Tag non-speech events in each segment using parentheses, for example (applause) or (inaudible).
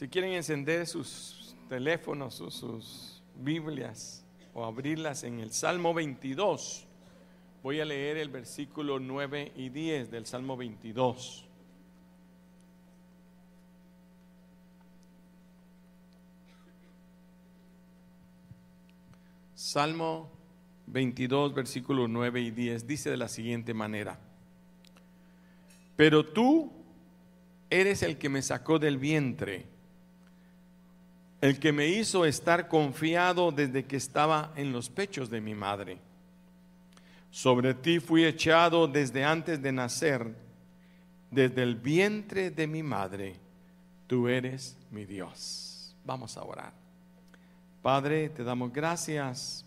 Si quieren encender sus teléfonos o sus Biblias o abrirlas en el Salmo 22, voy a leer el versículo 9 y 10 del Salmo 22. Salmo 22, versículos 9 y 10 dice de la siguiente manera, pero tú eres el que me sacó del vientre, el que me hizo estar confiado desde que estaba en los pechos de mi madre. Sobre ti fui echado desde antes de nacer, desde el vientre de mi madre, tú eres mi Dios. Vamos a orar. Padre, te damos gracias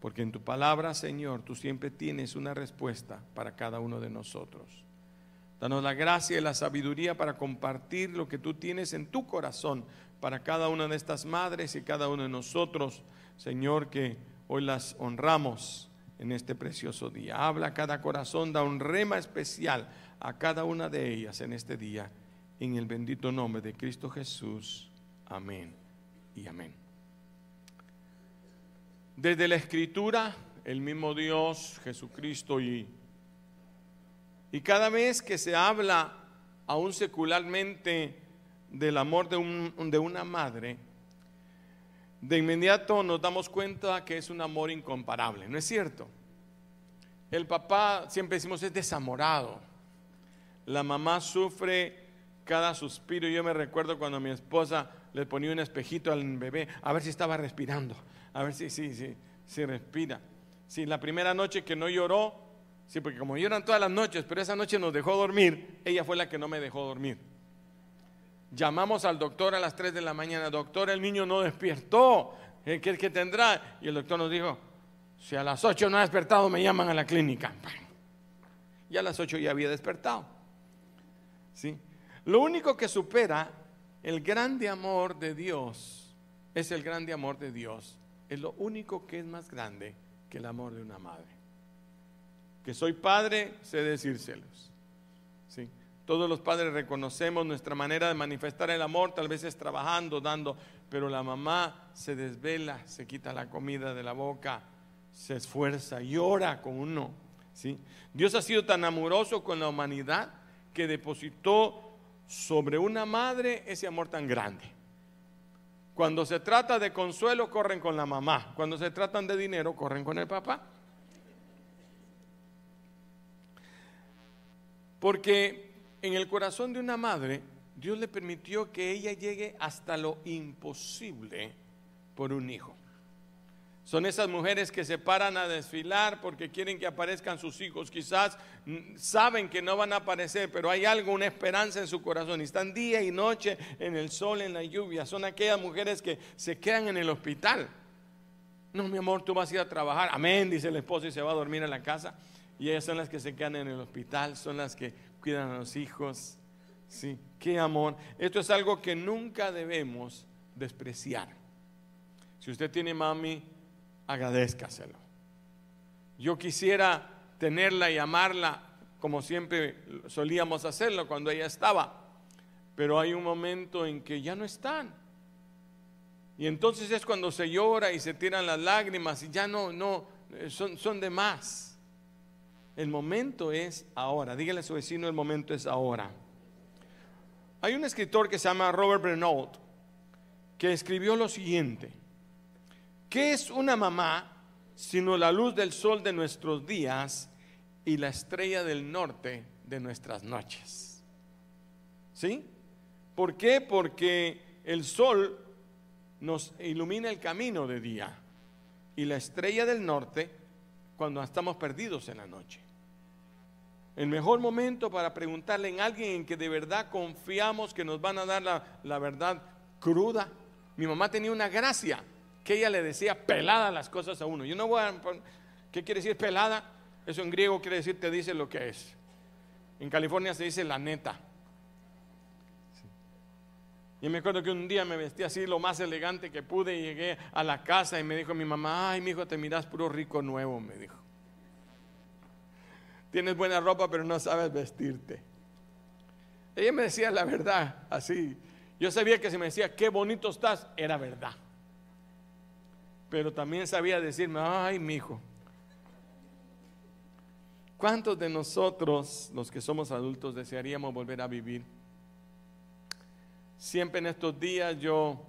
porque en tu palabra, Señor, tú siempre tienes una respuesta para cada uno de nosotros. Danos la gracia y la sabiduría para compartir lo que tú tienes en tu corazón para cada una de estas madres y cada uno de nosotros, Señor, que hoy las honramos en este precioso día. Habla cada corazón, da un rema especial a cada una de ellas en este día, en el bendito nombre de Cristo Jesús. Amén y amén. Desde la escritura, el mismo Dios, Jesucristo y, y cada vez que se habla aún secularmente del amor de, un, de una madre, de inmediato nos damos cuenta que es un amor incomparable, ¿no es cierto? El papá, siempre decimos, es desamorado. La mamá sufre cada suspiro. Yo me recuerdo cuando mi esposa le ponía un espejito al bebé a ver si estaba respirando a ver si, sí, si respira. Si la primera noche que no lloró, sí, porque como lloran todas las noches, pero esa noche nos dejó dormir, ella fue la que no me dejó dormir. Llamamos al doctor a las 3 de la mañana, doctor, el niño no despertó, ¿qué, que tendrá? Y el doctor nos dijo, si a las 8 no ha despertado, me llaman a la clínica. Y a las 8 ya había despertado. ¿Sí? Lo único que supera el grande amor de Dios es el grande amor de Dios es lo único que es más grande que el amor de una madre. Que soy padre, sé decírselos. ¿sí? Todos los padres reconocemos nuestra manera de manifestar el amor, tal vez es trabajando, dando, pero la mamá se desvela, se quita la comida de la boca, se esfuerza, llora con uno. ¿sí? Dios ha sido tan amoroso con la humanidad que depositó sobre una madre ese amor tan grande. Cuando se trata de consuelo, corren con la mamá. Cuando se tratan de dinero, corren con el papá. Porque en el corazón de una madre, Dios le permitió que ella llegue hasta lo imposible por un hijo. Son esas mujeres que se paran a desfilar porque quieren que aparezcan sus hijos. Quizás mm, saben que no van a aparecer, pero hay algo, una esperanza en su corazón. Y están día y noche en el sol, en la lluvia. Son aquellas mujeres que se quedan en el hospital. No, mi amor, tú vas a ir a trabajar. Amén, dice el esposo y se va a dormir en la casa. Y ellas son las que se quedan en el hospital, son las que cuidan a los hijos. Sí, qué amor. Esto es algo que nunca debemos despreciar. Si usted tiene mami, agradezcaselo. Yo quisiera tenerla y amarla como siempre solíamos hacerlo cuando ella estaba, pero hay un momento en que ya no están. Y entonces es cuando se llora y se tiran las lágrimas y ya no, no, eh, son, son de más. El momento es ahora. Dígale a su vecino, el momento es ahora. Hay un escritor que se llama Robert Renault que escribió lo siguiente. ¿Qué es una mamá sino la luz del sol de nuestros días y la estrella del norte de nuestras noches? ¿Sí? ¿Por qué? Porque el sol nos ilumina el camino de día y la estrella del norte cuando estamos perdidos en la noche. El mejor momento para preguntarle a alguien en que de verdad confiamos que nos van a dar la, la verdad cruda. Mi mamá tenía una gracia que ella le decía pelada las cosas a uno. Yo no voy a, ¿Qué quiere decir pelada? Eso en griego quiere decir te dice lo que es. En California se dice la neta. Y me acuerdo que un día me vestí así lo más elegante que pude y llegué a la casa y me dijo mi mamá, ay mi hijo te miras puro rico nuevo, me dijo. Tienes buena ropa pero no sabes vestirte. Ella me decía la verdad así Yo sabía que si me decía, qué bonito estás, era verdad. Pero también sabía decirme, ay, mi hijo. ¿Cuántos de nosotros, los que somos adultos, desearíamos volver a vivir? Siempre en estos días yo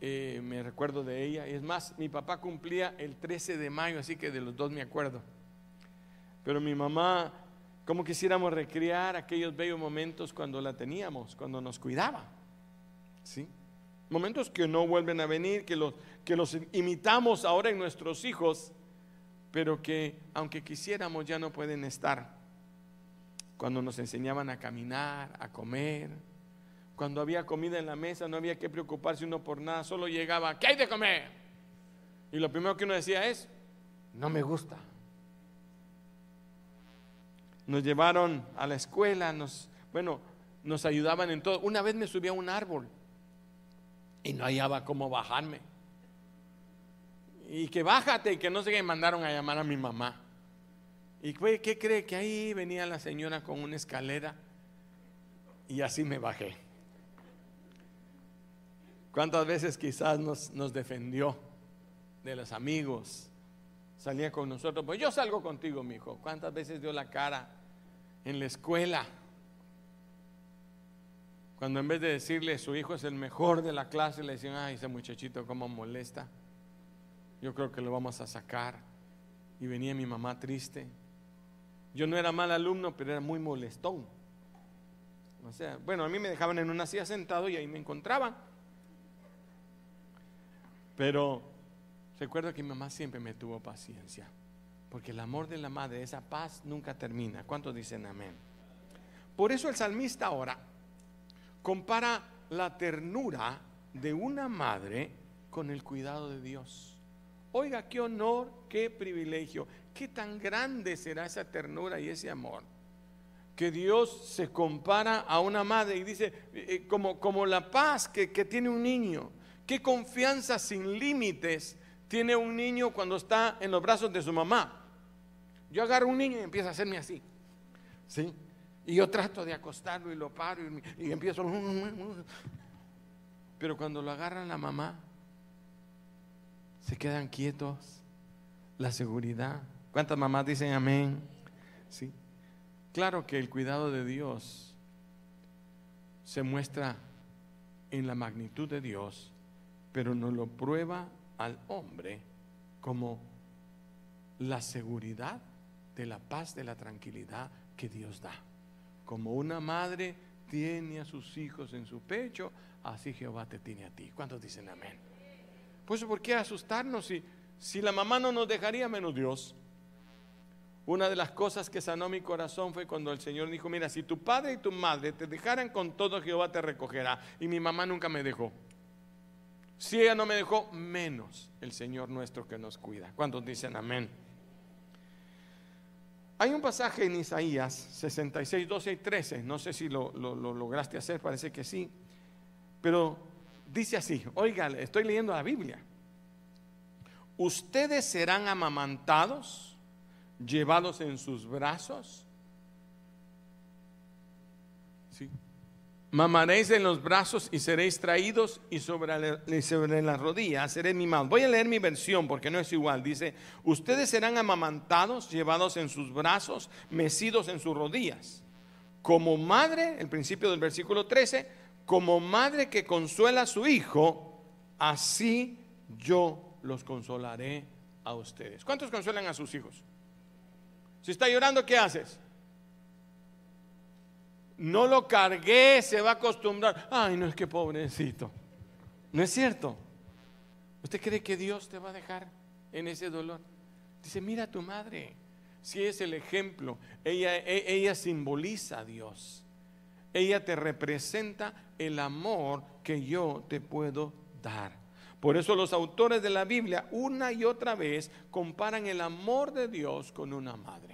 eh, me recuerdo de ella. Es más, mi papá cumplía el 13 de mayo, así que de los dos me acuerdo. Pero mi mamá, como quisiéramos recrear aquellos bellos momentos cuando la teníamos, cuando nos cuidaba. ¿Sí? Momentos que no vuelven a venir, que los, que los imitamos ahora en nuestros hijos, pero que aunque quisiéramos ya no pueden estar. Cuando nos enseñaban a caminar, a comer, cuando había comida en la mesa no había que preocuparse uno por nada, solo llegaba, ¿qué hay de comer? Y lo primero que uno decía es, no me gusta. Nos llevaron a la escuela, nos, bueno, nos ayudaban en todo. Una vez me subí a un árbol y no hallaba cómo bajarme. Y que bájate y que no sé qué, mandaron a llamar a mi mamá. ¿Y qué cree? Que ahí venía la señora con una escalera y así me bajé. ¿Cuántas veces quizás nos defendió de los amigos? Salía con nosotros, pues yo salgo contigo, mi hijo. ¿Cuántas veces dio la cara en la escuela? Cuando en vez de decirle su hijo es el mejor de la clase, le decían, ay, ese muchachito cómo molesta. Yo creo que lo vamos a sacar. Y venía mi mamá triste. Yo no era mal alumno, pero era muy molestón. O sea, bueno, a mí me dejaban en una silla sentado y ahí me encontraban. Pero recuerdo que mi mamá siempre me tuvo paciencia, porque el amor de la madre, esa paz nunca termina. ¿Cuántos dicen amén? Por eso el salmista ahora compara la ternura de una madre con el cuidado de Dios. Oiga, qué honor, qué privilegio, qué tan grande será esa ternura y ese amor. Que Dios se compara a una madre y dice, eh, eh, como, como la paz que, que tiene un niño, ¿Qué confianza sin límites tiene un niño cuando está en los brazos de su mamá? Yo agarro un niño y empieza a hacerme así. ¿Sí? Y yo trato de acostarlo y lo paro y, empiezo. Pero cuando lo agarran la mamá, se quedan quietos. La seguridad. ¿Cuántas mamás dicen amén? Sí. Claro que el cuidado de Dios se muestra en la magnitud de Dios pero no lo prueba al hombre como la seguridad de la paz, de la tranquilidad que Dios da. Como una madre tiene a sus hijos en su pecho, así Jehová te tiene a ti. ¿Cuántos dicen amén? Pues ¿por qué asustarnos si, si la mamá no nos dejaría menos Dios? Una de las cosas que sanó mi corazón fue cuando el Señor dijo, mira, si tu padre y tu madre te dejaran con todo, Jehová te recogerá. Y mi mamá nunca me dejó. Si ella no me dejó, menos el Señor nuestro que nos cuida. ¿Cuántos dicen amén? Hay un pasaje en Isaías 66, 12 y 13. No sé si lo, lograste hacer, parece que sí. Pero dice así: Oiga, estoy leyendo la Biblia. Ustedes serán amamantados, llevados en sus brazos. ¿Sí? Mamaréis en los brazos y seréis traídos y sobre, las rodillas seréis mimados. Voy a leer mi versión porque no es igual. Dice, ustedes serán amamantados, llevados en sus brazos, mecidos en sus rodillas. Como madre, el principio del versículo 13, como madre que consuela a su hijo, así yo los consolaré a ustedes. ¿Cuántos consuelan a sus hijos? Si está llorando, ¿qué haces? No lo cargué, se va a acostumbrar. Ay, no es que pobrecito. No es cierto. ¿Usted cree que Dios te va a dejar en ese dolor? Dice, mira a tu madre. Si es el ejemplo, ella, e, ella simboliza a Dios. Ella te representa el amor que yo te puedo dar. Por eso los autores de la Biblia una y otra vez comparan el amor de Dios con una madre.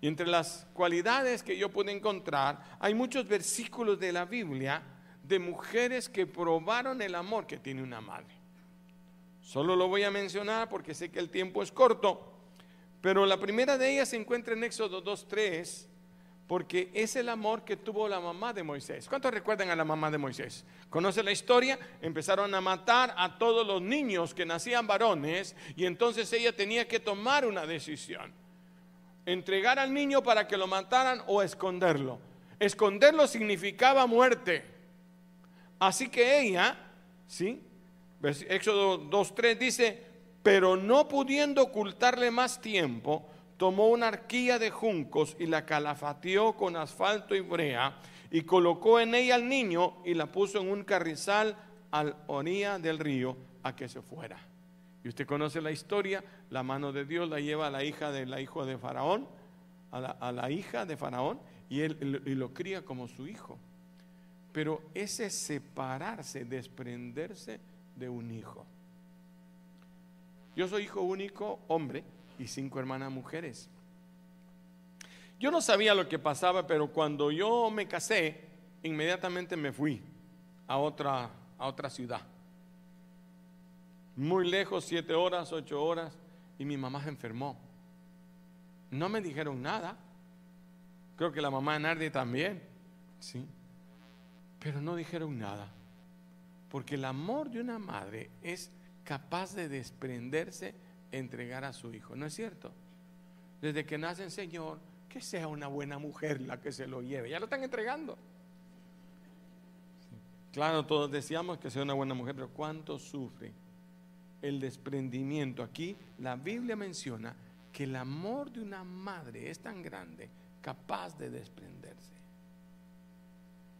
Y entre las cualidades que yo pude encontrar, hay muchos versículos de la Biblia de mujeres que probaron el amor que tiene una madre. Solo lo voy a mencionar porque sé que el tiempo es corto, pero la primera de ellas se encuentra en Éxodo 2.3, porque es el amor que tuvo la mamá de Moisés. ¿Cuántos recuerdan a la mamá de Moisés? ¿Conocen la historia? Empezaron a matar a todos los niños que nacían varones y entonces ella tenía que tomar una decisión. Entregar al niño para que lo mataran o esconderlo. Esconderlo significaba muerte. Así que ella, ¿sí? Éxodo 2.3 dice, pero no pudiendo ocultarle más tiempo, tomó una arquilla de juncos y la calafateó con asfalto y brea y colocó en ella al niño y la puso en un carrizal al orilla del río a que se fuera. Usted conoce la historia, la mano de Dios la lleva a la hija de la hijo de Faraón, a la, hija de Faraón, y él y lo cría como su hijo. Pero ese separarse, desprenderse de un hijo. Yo soy hijo único, hombre, y cinco hermanas mujeres. Yo no sabía lo que pasaba, pero cuando yo me casé, inmediatamente me fui a otra, a otra ciudad. Muy lejos, siete horas, ocho horas, y mi mamá se enfermó. No me dijeron nada. Creo que la mamá de Nardi también, sí. Pero no dijeron nada. Porque el amor de una madre es capaz de desprenderse entregar a su hijo. ¿No es cierto? Desde que nace Señor, que sea una buena mujer la que se lo lleve. Ya lo están entregando. Claro, todos decíamos que sea una buena mujer, pero ¿cuánto sufre el desprendimiento? Aquí la Biblia menciona que el amor de una madre es tan grande, capaz de desprenderse.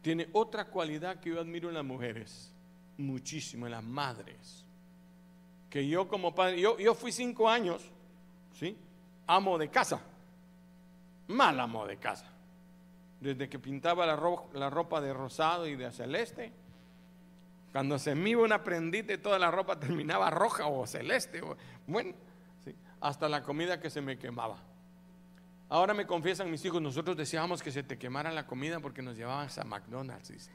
Tiene otra cualidad que yo admiro en las mujeres, muchísimo, en las madres que yo como padre, yo, yo fui cinco años, ¿sí? Amo de casa, mal amo de casa. Desde que pintaba la, la ropa de rosado y de celeste, cuando se me iba una prendita y toda la ropa terminaba roja o celeste, bueno, hasta la comida que se me quemaba. Ahora me confiesan mis hijos, nosotros decíamos que se te quemara la comida porque nos llevaban a McDonald's.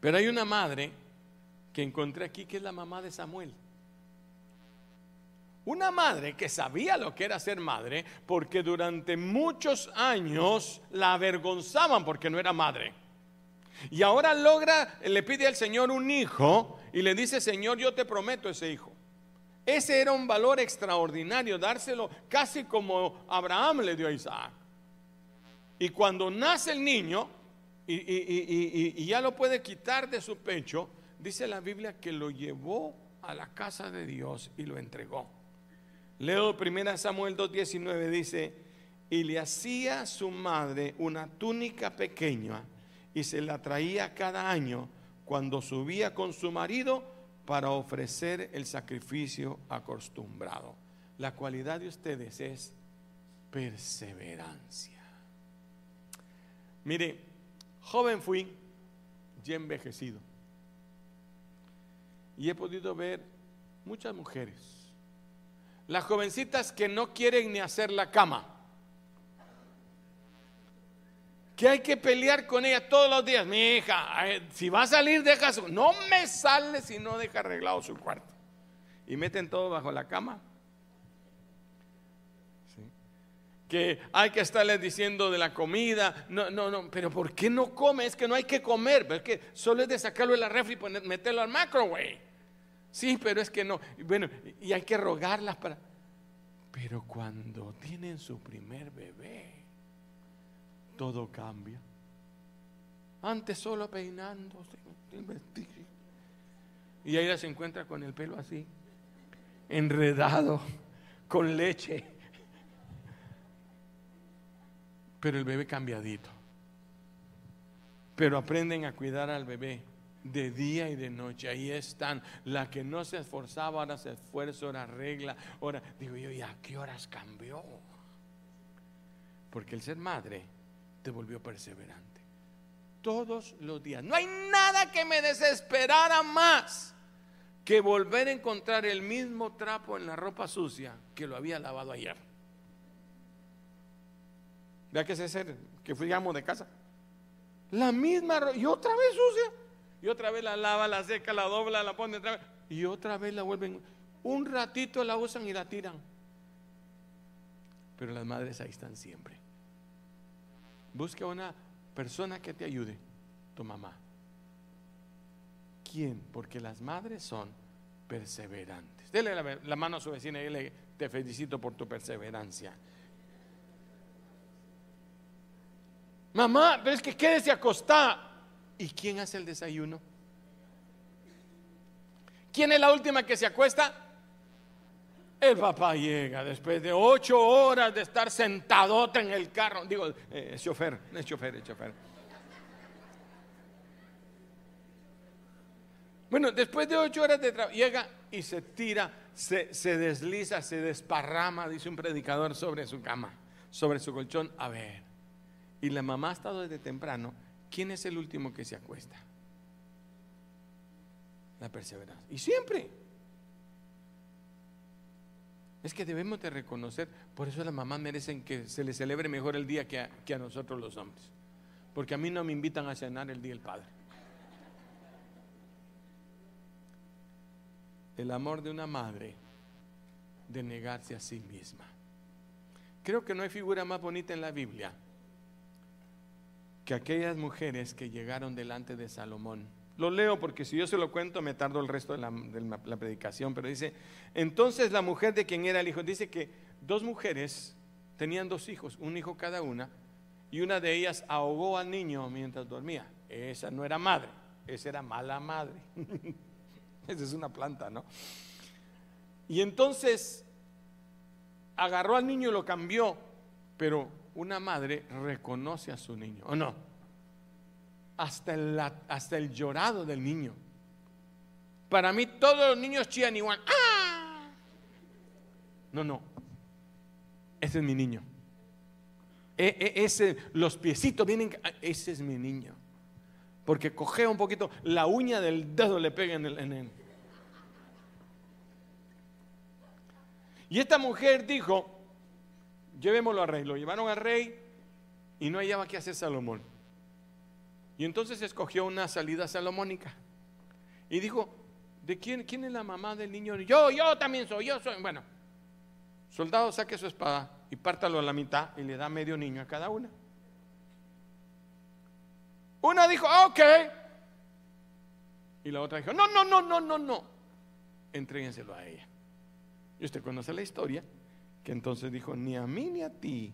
Pero hay una madre que encontré aquí, que es la mamá de Samuel. Una madre que sabía lo que era ser madre, porque durante muchos años la avergonzaban porque no era madre. Y ahora logra, le pide al Señor un hijo y le dice, Señor, yo te prometo ese hijo. Ese era un valor extraordinario, dárselo casi como Abraham le dio a Isaac. Y cuando nace el niño y, ya lo puede quitar de su pecho, dice la Biblia que lo llevó a la casa de Dios y lo entregó. Leo 1 Samuel 2.19 dice, y le hacía su madre una túnica pequeña y se la traía cada año cuando subía con su marido para ofrecer el sacrificio acostumbrado. La cualidad de ustedes es perseverancia. Mire, joven fui, ya envejecido. Y he podido ver muchas mujeres. Las jovencitas que no quieren ni hacer la cama. Que hay que pelear con ella todos los días. Mi hija, si va a salir, deja su. No me sale si no deja arreglado su cuarto. Y meten todo bajo la cama. que hay que estarle diciendo de la comida. No, no, no, pero ¿por qué no come? Es que no hay que comer, es solo es de sacarlo de la refri y meterlo al microwave. Sí, pero es que no. Bueno, y hay que rogarlas para... Pero cuando tienen su primer bebé, todo cambia. Antes solo peinándose, y ahí se encuentra con el pelo así, enredado, con leche. Pero el bebé cambiadito. Pero aprenden a cuidar al bebé de día y de noche. Ahí están. La que no se esforzaba, ahora se esfuerza, ahora arregla. Ahora, digo yo, ¿y a qué horas cambió? Porque el ser madre te volvió perseverante. Todos los días. No hay nada que me desesperara más que volver a encontrar el mismo trapo en la ropa sucia que lo había lavado ayer. Vea que ese ser que fuimos de casa. La misma y otra vez sucia y otra vez la lava, la seca, la dobla, la pone otra vez y otra vez la vuelven. Un ratito la usan y la tiran. pero las madres ahí están siempre. Busca una persona que te ayude, tu mamá. ¿Quién? Porque las madres son perseverantes. Dele la, mano a su vecina y dile, te felicito por tu perseverancia. Mamá, pero es que quédese acostada. ¿Y quién hace el desayuno? ¿Quién es la última que se acuesta? El papá llega después de ocho horas de estar sentadote en el carro. Digo, eh, chofer, es chofer, es chofer. Bueno, después de ocho horas de trabajo, llega y se tira, se, se desliza, se desparrama, dice un predicador, sobre su cama, sobre su colchón. A ver, y la mamá ha estado desde temprano. ¿Quién es el último que se acuesta? La perseverancia. Y siempre. Es que debemos de reconocer, por eso las mamás merecen que se les celebre mejor el día que a, nosotros los hombres. Porque a mí no me invitan a cenar el día del Padre. El amor de una madre de negarse a sí misma. Creo que no hay figura más bonita en la Biblia que aquellas mujeres que llegaron delante de Salomón lo leo porque si yo se lo cuento me tardo el resto de la, predicación, pero dice, entonces la mujer de quien era el hijo, dice que dos mujeres tenían dos hijos, un hijo cada una, y una de ellas ahogó al niño mientras dormía. Esa no era madre, esa era mala madre. (laughs) esa es una planta, ¿no? Y entonces agarró al niño y lo cambió, pero una madre reconoce a su niño, ¿o no? Hasta el, hasta el llorado del niño. Para mí todos los niños chillan igual. ¡Ah! No, no. Ese es mi niño. E, e, ese, los piecitos vienen. Ese es mi niño. Porque cogea un poquito, la uña del dedo le pega en el, en él. Y esta mujer dijo: Llevémoslo al rey. Lo llevaron al rey y no hallaba qué hacer Salomón. Y entonces escogió una salida salomónica. Y dijo, ¿de quién, quién es la mamá del niño? Yo, yo también soy, yo soy. Bueno, soldado saque su espada y pártalo a la mitad y le da medio niño a cada una. Una dijo, ok. Y la otra dijo, no, no, no, no, no, no. Entréguenselo a ella. Y usted conoce la historia, que entonces dijo, ni a mí ni a ti,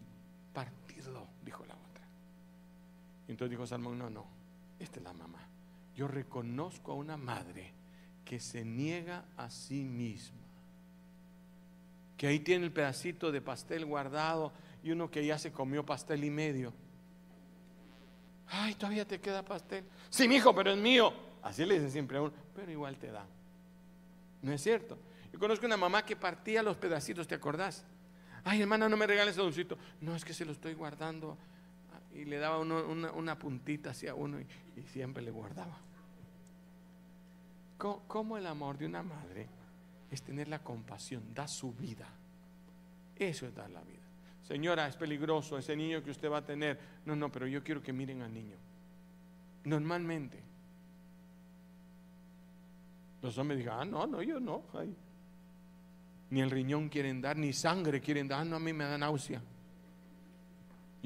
partidlo, dijo la otra. Y entonces dijo Salmón, no, no, esta es la mamá. Yo reconozco a una madre que se niega a sí misma. Que ahí tiene el pedacito de pastel guardado y uno que ya se comió pastel y medio. Ay, todavía te queda pastel. Sí, mi hijo, pero es mío. Así le dicen siempre a uno, pero igual te dan. ¿No es cierto? Yo conozco una mamá que partía los pedacitos, ¿te acordás? Ay, hermana, no me regales ese dulcito. No, es que se lo estoy guardando y le daba una, puntita hacia uno y, siempre le guardaba. ¿Cómo, el amor de una madre es tener la compasión, da su vida? Eso es dar la vida. Señora, es peligroso ese niño que usted va a tener. No, no, pero yo quiero que miren al niño. Normalmente. Los hombres digan, ah, no, no, yo no. Ni el riñón quieren dar, ni sangre quieren dar. Ah, no, a mí me da náusea.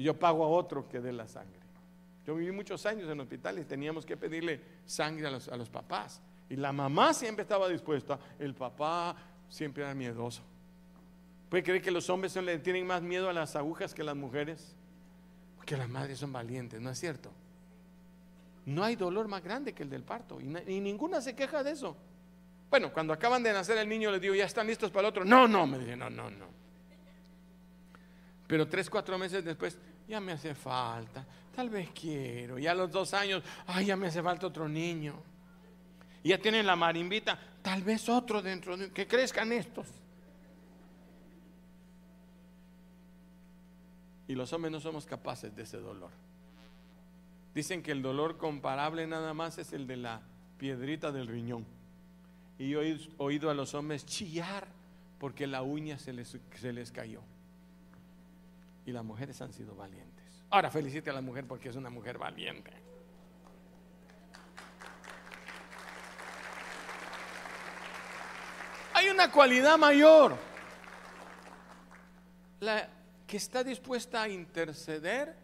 Y yo pago a otro que dé la sangre. Yo viví muchos años en hospital y teníamos que pedirle sangre a los, a los papás. Y la mamá siempre estaba dispuesta, el papá siempre era miedoso. ¿Puede creer que los hombres le tienen más miedo a las agujas que las mujeres? Porque las madres son valientes, ¿no es cierto? No hay dolor más grande que el del parto y, y ninguna se queja de eso. Bueno, cuando acaban de nacer el niño les digo, ¿ya están listos para el otro? No, no, me dicen, no, no, no. Pero tres, cuatro meses después, ya me hace falta, tal vez quiero. Ya a los dos años, ay, ya me hace falta otro niño. Y ya tienen la marimbita, tal vez otro dentro de que crezcan estos. Y los hombres no somos capaces de ese dolor. Dicen que el dolor comparable nada más es el de la piedrita del riñón. Y yo he oído a los hombres chillar porque la uña se les, se les cayó y las mujeres han sido valientes. Ahora felicite a la mujer porque es una mujer valiente. Hay una cualidad mayor. que está dispuesta a interceder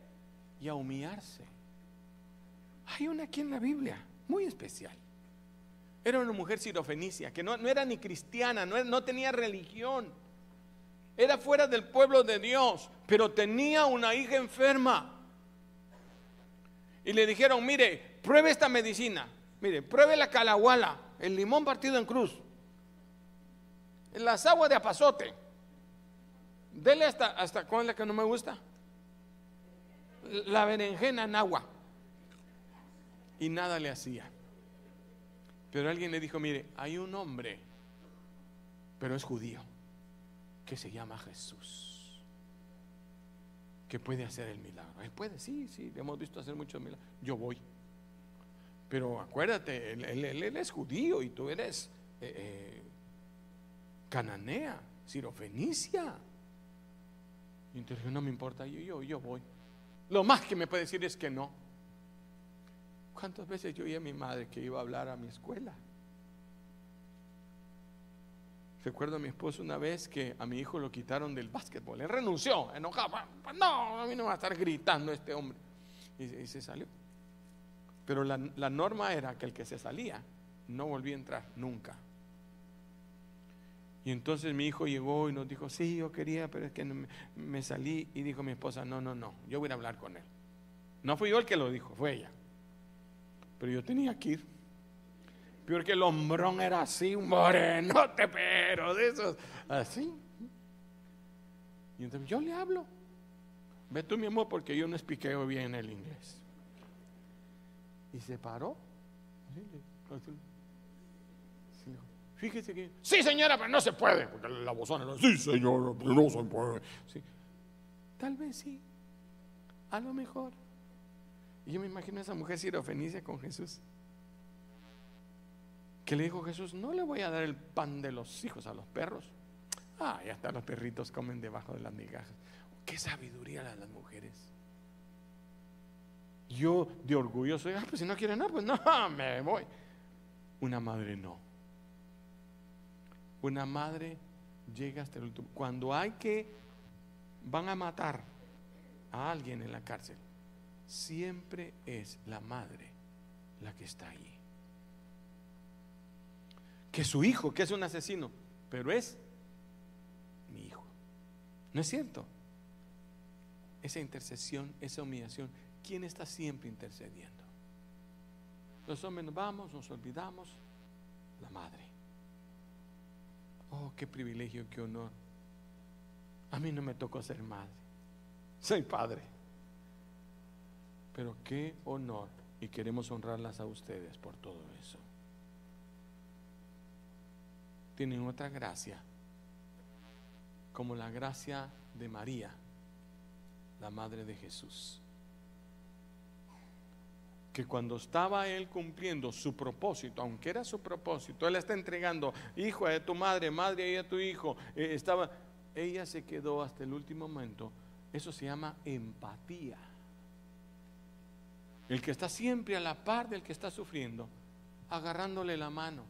y a humillarse. Hay una aquí en la Biblia, muy especial. Era una mujer sirofenicia, que no, era ni cristiana, no tenía religión. Era fuera del pueblo de Dios, pero tenía una hija enferma. Y le dijeron, mire, pruebe esta medicina. Mire, pruebe la calahuala, el limón partido en cruz, las aguas de apazote. Dele hasta, hasta ¿cuál es la que no me gusta? La berenjena en agua. Y nada le hacía. Pero alguien le dijo, mire, hay un hombre, pero es judío, que se llama Jesús, que puede hacer el milagro. Él puede, sí, sí, le hemos visto hacer muchos milagros. Yo voy. Pero acuérdate, él, es judío y tú eres eh, eh, cananea, sirofenicia. Y entonces no me importa, yo, yo, yo voy. Lo más que me puede decir es que no. ¿Cuántas veces yo oí a mi madre que iba a hablar a mi escuela? Recuerdo a mi esposo una vez que a mi hijo lo quitaron del básquetbol. Él renunció, enojado. No, a mí no va a estar gritando este hombre. y se salió. Pero la, norma era que el que se salía no volvía a entrar nunca. Y entonces mi hijo llegó y nos dijo, sí, yo quería, pero es que me, salí. Y dijo mi esposa, no, no, no, yo voy a hablar con él. No fui yo el que lo dijo, fue ella. Pero yo tenía que ir. Peor que el hombrón era así, un morenote, pero de esos, así. Y entonces yo le hablo. Ve tú, mi amor, porque yo no expliqué bien el inglés. Y se paró. Fíjese que, sí señora, pero no se puede, porque la bozona, sí señora, pero no se puede. Tal vez sí, a lo mejor. Y yo me imagino a esa mujer sirofenicia con Jesús. Que le dijo Jesús, no le voy a dar el pan de los hijos a los perros. Ah, ya hasta los perritos comen debajo de las migajas. Qué sabiduría las mujeres. Yo de orgulloso, ah, pues si no quiere nada, pues no, (laughs) me voy. Una madre no. Una madre llega hasta el último. Cuando hay que, van a matar a alguien en la cárcel, siempre es la madre la que está allí. Que su hijo, que es un asesino, pero es mi hijo. ¿No es cierto? Esa intercesión, esa humillación ¿quién está siempre intercediendo? Los hombres vamos, nos olvidamos, la madre. Oh, qué privilegio, qué honor. A mí no me tocó ser madre, soy padre. Pero qué honor y queremos honrarlas a ustedes por todo eso. Tienen otra gracia, como la gracia de María, la madre de Jesús que cuando estaba él cumpliendo su propósito, aunque era su propósito, él está entregando hijo a tu madre, madre a tu hijo, eh, estaba, ella se quedó hasta el último momento. Eso se llama empatía. El que está siempre a la par del que está sufriendo, agarrándole la mano.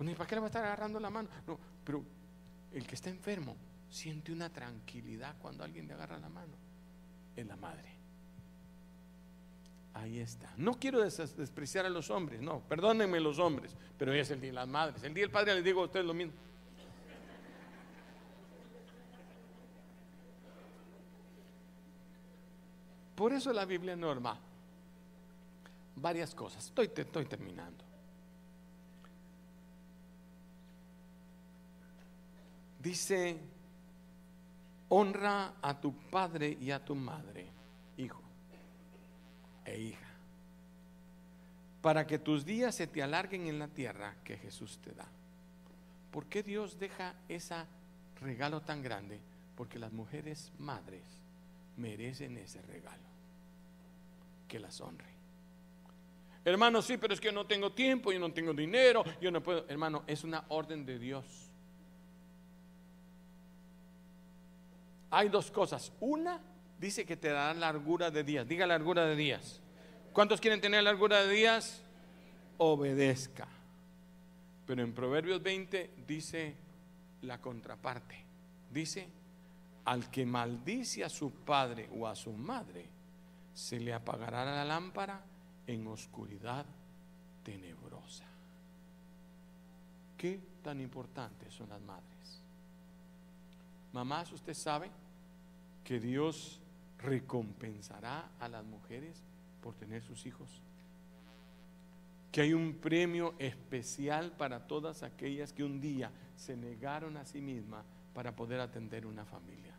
Bueno, ¿y para qué le va a estar agarrando la mano? No, pero el que está enfermo siente una tranquilidad cuando alguien le agarra la mano. Es la madre. Ahí está. No quiero despreciar a los hombres, no, perdónenme los hombres, pero es el día de las madres. El día del padre les digo a ustedes lo mismo. Por eso la Biblia norma varias cosas. Estoy terminando. Dice, honra a tu padre y a tu madre, hijo e hija, para que tus días se te alarguen en la tierra que Jesús te da. ¿Por qué Dios deja ese regalo tan grande? Porque las mujeres madres merecen ese regalo. Que las honre. Hermano, sí, pero es que no tengo tiempo, yo no tengo dinero, yo no puedo. Hermano, es una orden de Dios. Hay dos cosas. Una, dice que te dará largura de días. Diga largura de días. ¿Cuántos quieren tener largura de días? Obedezca. Pero en Proverbios 20 dice la contraparte. Dice, al que maldice a su padre o a su madre, se le apagará la lámpara en oscuridad tenebrosa. ¿Qué tan importantes son las madres? Mamás, usted sabe que Dios recompensará a las mujeres por tener sus hijos. Que hay un premio especial para todas aquellas que un día se negaron a sí mismas para poder atender una familia.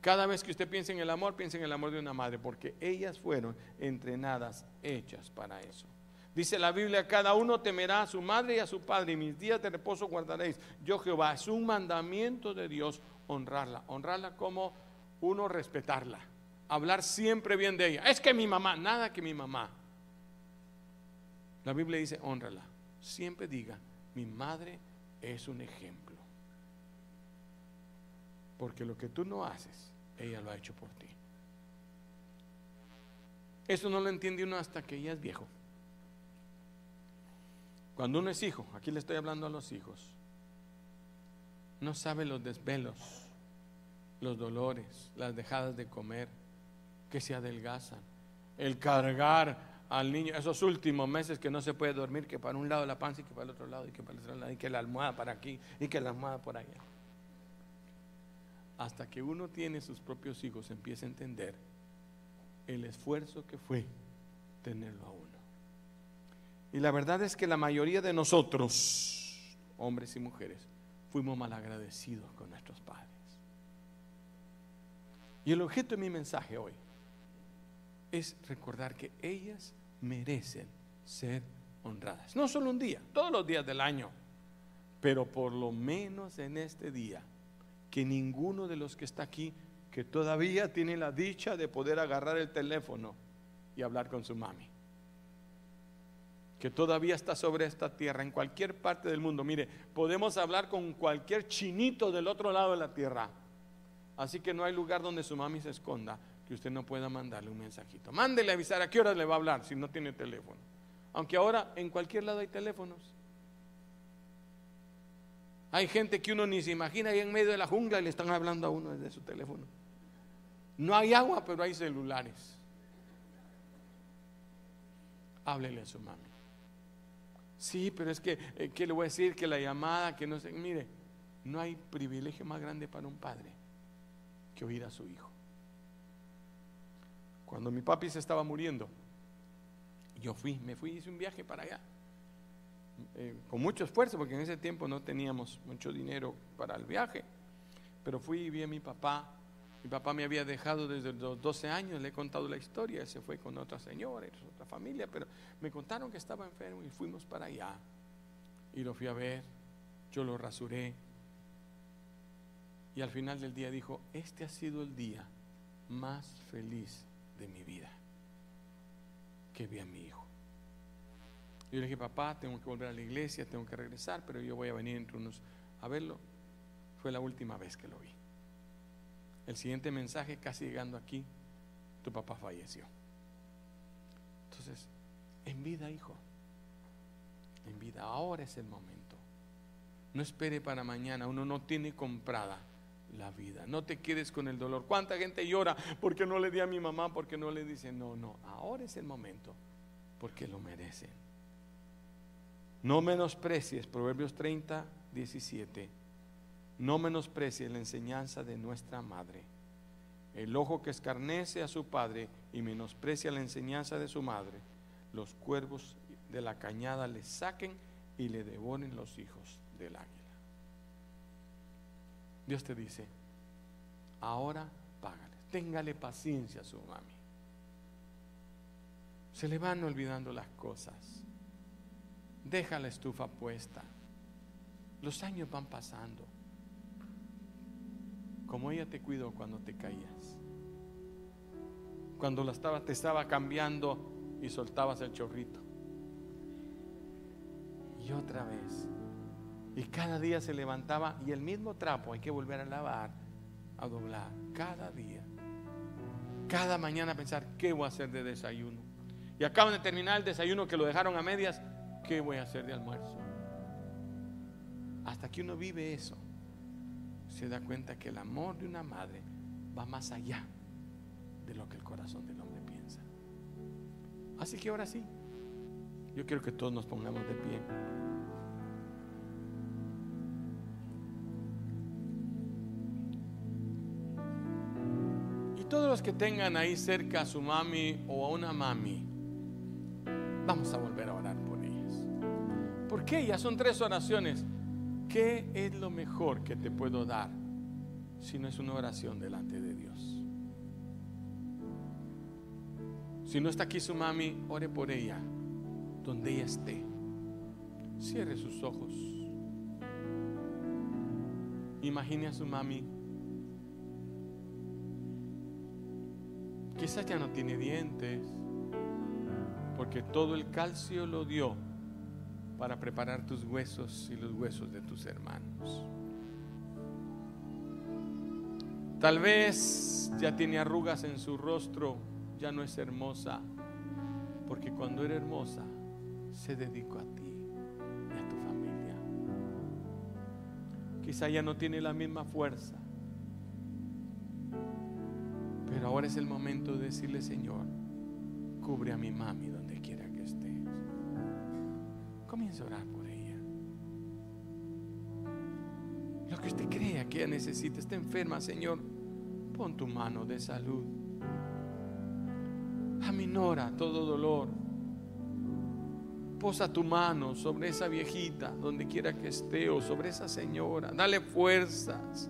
Cada vez que usted piense en el amor, piense en el amor de una madre, porque ellas fueron entrenadas, hechas para eso. Dice la Biblia, cada uno temerá a su madre y a su padre, y mis días de reposo guardaréis. Yo Jehová, es un mandamiento de Dios honrarla. Honrarla como uno respetarla. Hablar siempre bien de ella. Es que mi mamá, nada que mi mamá. La Biblia dice, honrala. Siempre diga, mi madre es un ejemplo. Porque lo que tú no haces, ella lo ha hecho por ti. Eso no lo entiende uno hasta que ella es viejo. Cuando uno es hijo, aquí le estoy hablando a los hijos, no sabe los desvelos, los dolores, las dejadas de comer, que se adelgazan, el cargar al niño esos últimos meses que no se puede dormir, que para un lado la panza y que para el otro lado y que para el otro lado y que la almohada para aquí y que la almohada por allá hasta que uno tiene sus propios hijos, empieza a entender el esfuerzo que fue tenerlo a uno. Y la verdad es que la mayoría de nosotros, hombres y mujeres, fuimos malagradecidos con nuestros padres. Y el objeto de mi mensaje hoy es recordar que ellas merecen ser honradas. No solo un día, todos los días del año, pero por lo menos en este día que ninguno de los que está aquí, que todavía tiene la dicha de poder agarrar el teléfono y hablar con su mami, que todavía está sobre esta tierra, en cualquier parte del mundo. Mire, podemos hablar con cualquier chinito del otro lado de la tierra. Así que no hay lugar donde su mami se esconda que usted no pueda mandarle un mensajito. Mándele avisar a qué hora le va a hablar si no tiene teléfono. Aunque ahora en cualquier lado hay teléfonos. Hay gente que uno ni se imagina ahí en medio de la jungla y le están hablando a uno desde su teléfono. No hay agua, pero hay celulares. Háblele a su mami. Sí, pero es que, eh, ¿qué le voy a decir? Que la llamada, que no sé. Mire, no hay privilegio más grande para un padre que oír a su hijo. Cuando mi papi se estaba muriendo, yo fui, me fui, hice un viaje para allá. Eh, con mucho esfuerzo, porque en ese tiempo no teníamos mucho dinero para el viaje. Pero fui y vi a mi papá. Mi papá me había dejado desde los 12 años, le he contado la historia, se fue con otra señora otra familia, pero me contaron que estaba enfermo y fuimos para allá. Y lo fui a ver, yo lo rasuré. Y al final del día dijo, este ha sido el día más feliz de mi vida, que vi a mi hijo. Yo le dije, papá, tengo que volver a la iglesia, tengo que regresar, pero yo voy a venir entre unos a verlo. Fue la última vez que lo vi. El siguiente mensaje, casi llegando aquí, tu papá falleció. Entonces, en vida, hijo, en vida, ahora es el momento. No espere para mañana, uno no tiene comprada la vida. No te quedes con el dolor. ¿Cuánta gente llora porque no le di a mi mamá? Porque no le dice, no, no, ahora es el momento, porque lo merecen. No menosprecies, Proverbios 30, 17. No menosprecies la enseñanza de nuestra madre. El ojo que escarnece a su padre y menosprecia la enseñanza de su madre, los cuervos de la cañada le saquen y le devoren los hijos del águila. Dios te dice, ahora págale, téngale paciencia a su mami. Se le van olvidando las cosas. Deja la estufa puesta. Los años van pasando. Como ella te cuidó cuando te caías. Cuando la estaba, te estaba cambiando y soltabas el chorrito. Y otra vez. Y cada día se levantaba y el mismo trapo hay que volver a lavar, a doblar. Cada día. Cada mañana pensar, ¿qué voy a hacer de desayuno? Y acaban de terminar el desayuno que lo dejaron a medias ¿qué voy a hacer de almuerzo? Hasta que uno vive eso, se da cuenta que el amor de una madre va más allá de lo que el corazón del hombre piensa. Así que ahora sí, yo quiero que todos nos pongamos de pie. Y todos los que tengan ahí cerca a su mami o a una mami, vamos a volver a orar por ellas. ¿Por qué? Ya son tres oraciones. ¿Qué es lo mejor que te puedo dar si no es una oración delante de Dios? Si no está aquí su mami, ore por ella, donde ella esté. Cierre sus ojos. Imagine a su mami. Quizás ya no tiene dientes, porque todo el calcio lo dio para preparar tus huesos y los huesos de tus hermanos. Tal vez ya tiene arrugas en su rostro, ya no es hermosa, porque cuando era hermosa se dedicó a ti y a tu familia. Quizá ya no tiene la misma fuerza, pero ahora es el momento de decirle, Señor, cubre a mi mami donde quiera Comienza a orar por ella. Lo que usted crea que ella necesita, está enferma, Señor, pon tu mano de salud. Aminora todo dolor. Posa tu mano sobre esa viejita, donde quiera que esté, o sobre esa señora. Dale fuerzas.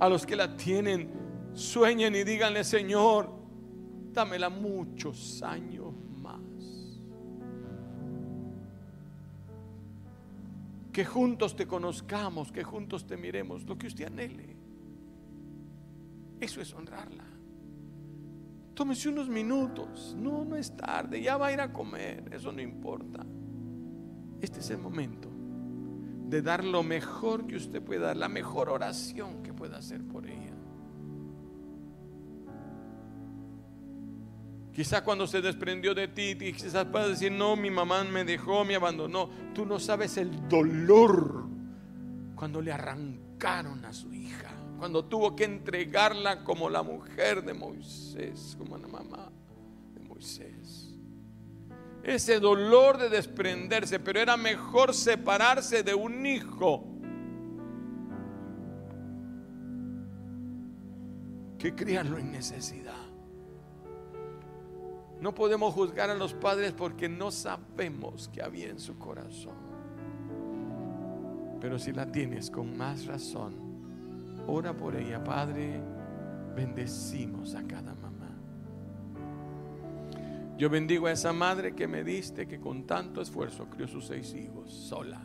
A los que la tienen, sueñen y díganle, Señor, dámela muchos años Que juntos te conozcamos, que juntos te miremos, lo que usted anhele. Eso es honrarla. Tómese unos minutos. No, no es tarde. Ya va a ir a comer. Eso no importa. Este es el momento de dar lo mejor que usted pueda la mejor oración que pueda hacer por ella. Quizá cuando se desprendió de ti, quizás puedas decir, no, mi mamá me dejó, me abandonó. Tú no sabes el dolor cuando le arrancaron a su hija, cuando tuvo que entregarla como la mujer de Moisés, como la mamá de Moisés. Ese dolor de desprenderse, pero era mejor separarse de un hijo que criarlo en necesidad. No podemos juzgar a los padres porque no sabemos qué había en su corazón. Pero si la tienes con más razón, ora por ella, Padre. Bendecimos a cada mamá. Yo bendigo a esa madre que me diste, que con tanto esfuerzo crió sus seis hijos sola.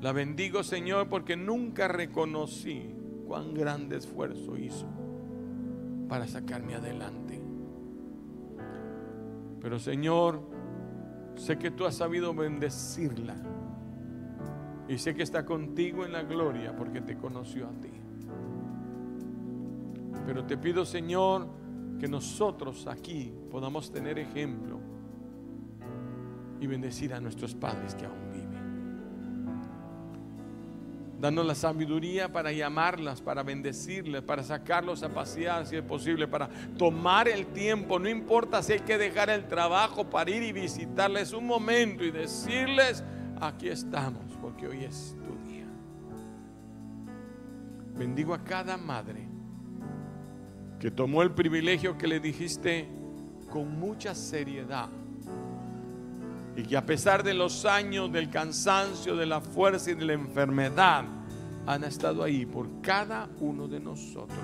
La bendigo, Señor, porque nunca reconocí cuán grande esfuerzo hizo para sacarme adelante. Pero Señor, sé que tú has sabido bendecirla. Y sé que está contigo en la gloria porque te conoció a ti. Pero te pido, Señor, que nosotros aquí podamos tener ejemplo y bendecir a nuestros padres que aún viven. Danos la sabiduría para llamarlas, para bendecirles, para sacarlos a pasear si es posible, para tomar el tiempo. No importa si hay que dejar el trabajo para ir y visitarles un momento y decirles, aquí estamos, porque hoy es tu día. Bendigo a cada madre que tomó el privilegio que le dijiste con mucha seriedad y que a pesar de los años, del cansancio, de la fuerza y de la enfermedad, han estado ahí por cada uno de nosotros.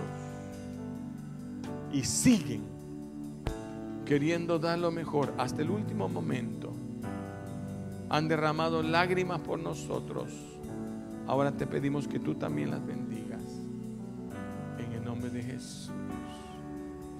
Y siguen queriendo dar lo mejor hasta el último momento. Han derramado lágrimas por nosotros. Ahora te pedimos que tú también las bendigas.